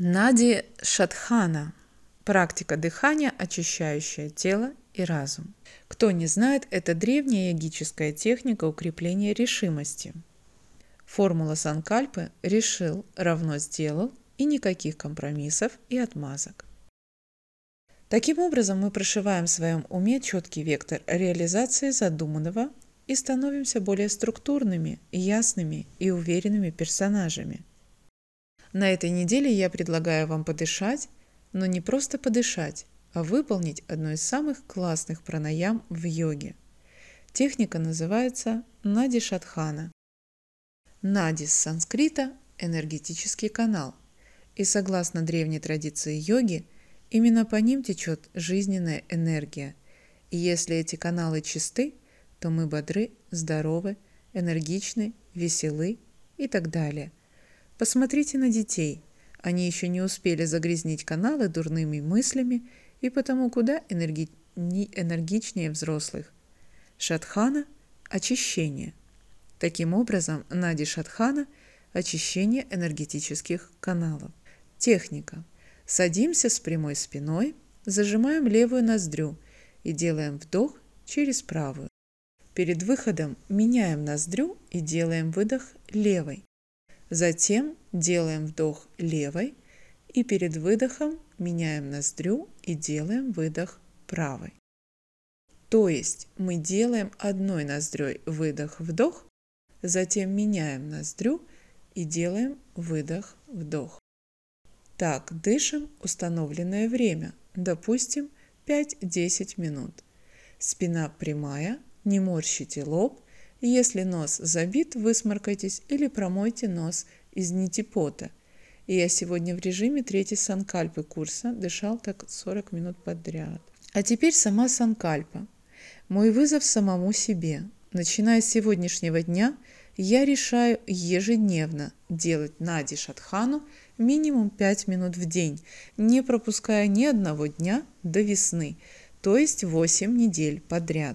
Нади Шатхана – практика дыхания, очищающая тело и разум. Кто не знает, это древняя йогическая техника укрепления решимости. Формула Санкальпы «решил» равно «сделал» и никаких компромиссов и отмазок. Таким образом, мы прошиваем в своем уме четкий вектор реализации задуманного и становимся более структурными, ясными и уверенными персонажами. На этой неделе я предлагаю вам подышать, но не просто подышать, а выполнить одно из самых классных пранаям в йоге. Техника называется Нади Шатхана. Нади с санскрита – энергетический канал. И согласно древней традиции йоги, именно по ним течет жизненная энергия. И если эти каналы чисты, то мы бодры, здоровы, энергичны, веселы и так далее. Посмотрите на детей. Они еще не успели загрязнить каналы дурными мыслями и потому куда энерги... энергичнее взрослых. Шатхана – очищение. Таким образом, Нади Шатхана – очищение энергетических каналов. Техника. Садимся с прямой спиной, зажимаем левую ноздрю и делаем вдох через правую. Перед выходом меняем ноздрю и делаем выдох левой. Затем делаем вдох левой и перед выдохом меняем ноздрю и делаем выдох правой. То есть мы делаем одной ноздрёй выдох-вдох, затем меняем ноздрю и делаем выдох-вдох. Так дышим установленное время, допустим 5-10 минут. Спина прямая, не морщите лоб. Если нос забит, высморкайтесь или промойте нос из нити пота. И я сегодня в режиме третьей санкальпы курса дышал так 40 минут подряд. А теперь сама санкальпа. Мой вызов самому себе. Начиная с сегодняшнего дня, я решаю ежедневно делать Нади Шатхану минимум 5 минут в день, не пропуская ни одного дня до весны, то есть 8 недель подряд.